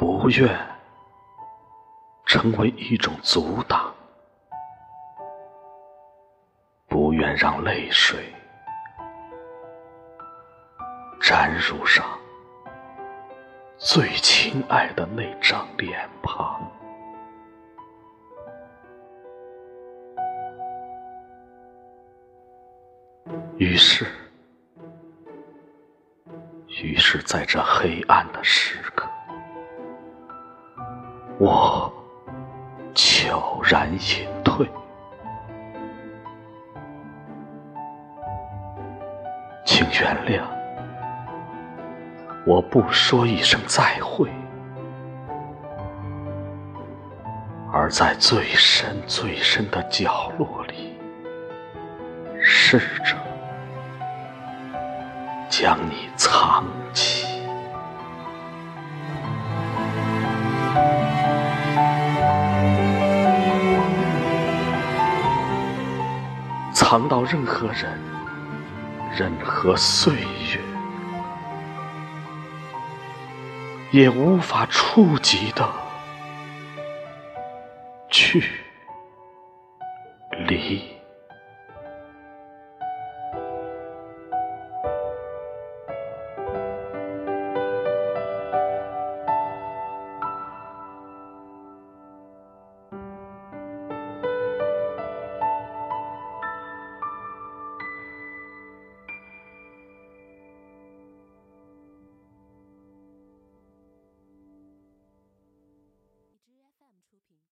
不愿成为一种阻挡，不愿让泪水沾入上最亲爱的那张脸庞。于是，于是在这黑暗的时刻，我悄然隐退。请原谅，我不说一声再会，而在最深最深的角落里，试着将你藏藏到任何人、任何岁月也无法触及的距离。